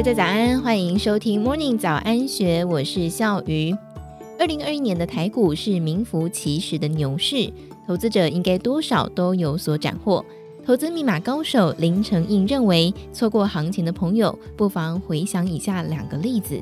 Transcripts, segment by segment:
大家早安，欢迎收听 Morning 早安学，我是笑鱼。二零二一年的台股是名副其实的牛市，投资者应该多少都有所斩获。投资密码高手林承应认为，错过行情的朋友不妨回想以下两个例子：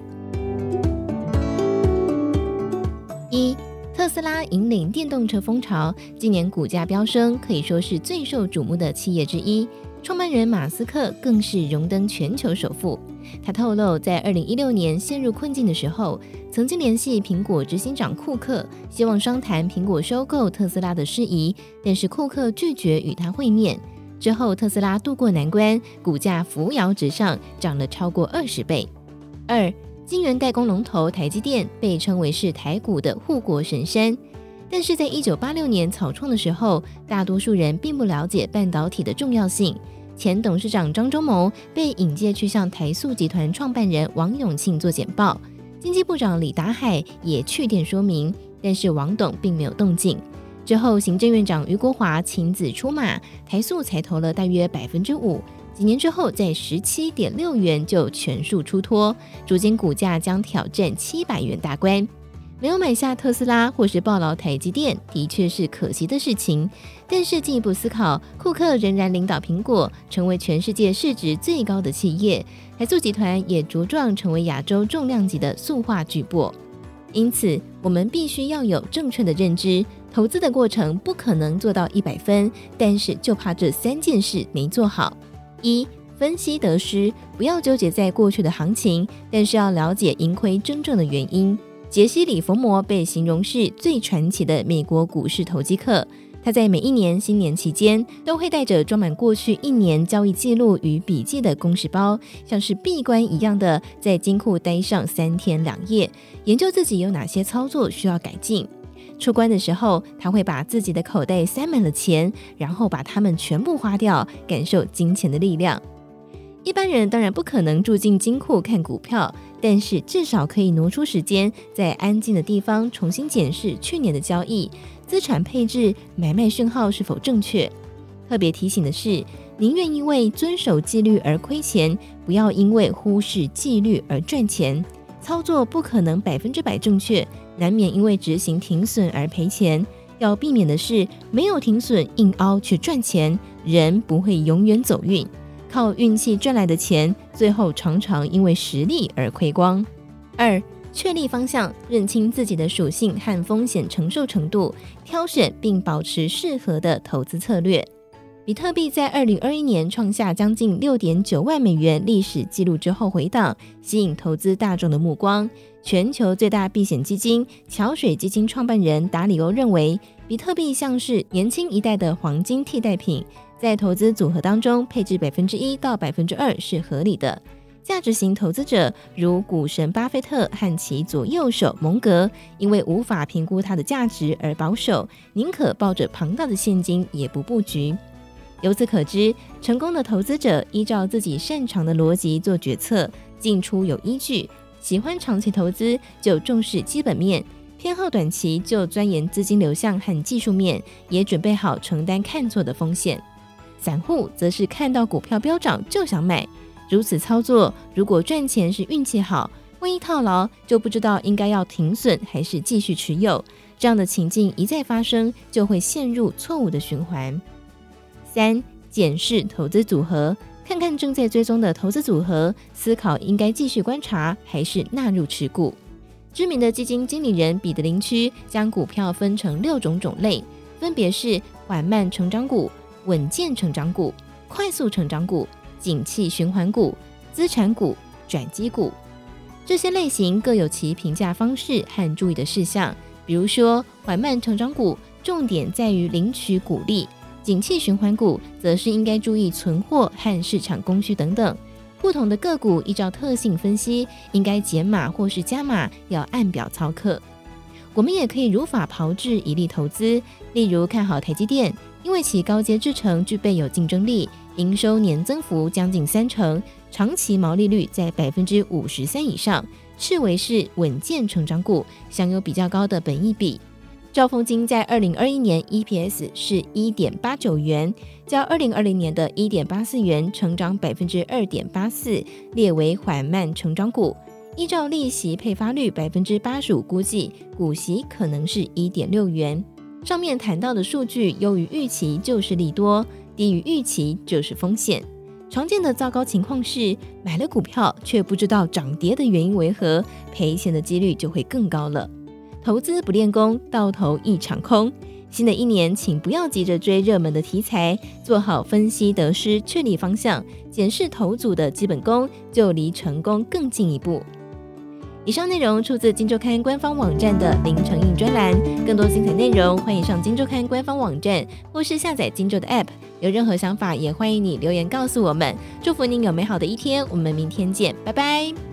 一、特斯拉引领电动车风潮，今年股价飙升，可以说是最受瞩目的企业之一。创办人马斯克更是荣登全球首富。他透露，在二零一六年陷入困境的时候，曾经联系苹果执行长库克，希望商谈苹果收购特斯拉的事宜，但是库克拒绝与他会面。之后，特斯拉渡过难关，股价扶摇直上，涨了超过二十倍。二，晶圆代工龙头台积电被称为是台股的护国神山，但是在一九八六年草创的时候，大多数人并不了解半导体的重要性。前董事长张忠谋被引荐去向台塑集团创办人王永庆做简报，经济部长李达海也去电说明，但是王董并没有动静。之后，行政院长俞国华亲自出马，台塑才投了大约百分之五。几年之后，在十七点六元就全数出脱，如今股价将挑战七百元大关。没有买下特斯拉或是抱牢台积电，的确是可惜的事情。但是进一步思考，库克仍然领导苹果成为全世界市值最高的企业，台塑集团也茁壮成为亚洲重量级的塑化巨擘。因此，我们必须要有正确的认知，投资的过程不可能做到一百分，但是就怕这三件事没做好：一、分析得失，不要纠结在过去的行情，但是要了解盈亏真正的原因。杰西·里佛摩被形容是最传奇的美国股市投机客。他在每一年新年期间，都会带着装满过去一年交易记录与笔记的公事包，像是闭关一样的在金库待上三天两夜，研究自己有哪些操作需要改进。出关的时候，他会把自己的口袋塞满了钱，然后把它们全部花掉，感受金钱的力量。一般人当然不可能住进金库看股票，但是至少可以挪出时间，在安静的地方重新检视去年的交易、资产配置、买卖讯号是否正确。特别提醒的是，宁愿因为遵守纪律而亏钱，不要因为忽视纪律而赚钱。操作不可能百分之百正确，难免因为执行停损而赔钱。要避免的是，没有停损硬凹去赚钱，人不会永远走运。靠运气赚来的钱，最后常常因为实力而亏光。二、确立方向，认清自己的属性和风险承受程度，挑选并保持适合的投资策略。比特币在二零二一年创下将近六点九万美元历史记录之后回档，吸引投资大众的目光。全球最大避险基金桥水基金创办人达里欧认为，比特币像是年轻一代的黄金替代品。在投资组合当中，配置百分之一到百分之二是合理的。价值型投资者如股神巴菲特和其左右手蒙格，因为无法评估它的价值而保守，宁可抱着庞大的现金也不布局。由此可知，成功的投资者依照自己擅长的逻辑做决策，进出有依据；喜欢长期投资就重视基本面，偏好短期就钻研资金流向和技术面，也准备好承担看错的风险。散户则是看到股票飙涨就想买，如此操作，如果赚钱是运气好，万一套牢就不知道应该要停损还是继续持有。这样的情境一再发生，就会陷入错误的循环。三、检视投资组合，看看正在追踪的投资组合，思考应该继续观察还是纳入持股。知名的基金经理人彼得林区将股票分成六种种类，分别是缓慢成长股。稳健成长股、快速成长股、景气循环股、资产股、转机股，这些类型各有其评价方式和注意的事项。比如说，缓慢成长股重点在于领取股利，景气循环股则是应该注意存货和市场供需等等。不同的个股依照特性分析，应该减码或是加码，要按表操课。我们也可以如法炮制以利投资，例如看好台积电。因为其高阶制程具备有竞争力，营收年增幅将近三成，长期毛利率在百分之五十三以上，视为是稳健成长股，享有比较高的本益比。兆丰金在二零二一年 EPS 是一点八九元，较二零二零年的一点八四元成长百分之二点八四，列为缓慢成长股。依照利息配发率百分之八十五估计，股息可能是一点六元。上面谈到的数据优于预期就是利多，低于预期就是风险。常见的糟糕情况是买了股票却不知道涨跌的原因为何，赔钱的几率就会更高了。投资不练功，到头一场空。新的一年，请不要急着追热门的题材，做好分析得失，确立方向，检视投组的基本功，就离成功更进一步。以上内容出自《金周刊》官方网站的林成印专栏，更多精彩内容欢迎上《金周刊》官方网站或是下载《金周》的 App。有任何想法，也欢迎你留言告诉我们。祝福您有美好的一天，我们明天见，拜拜。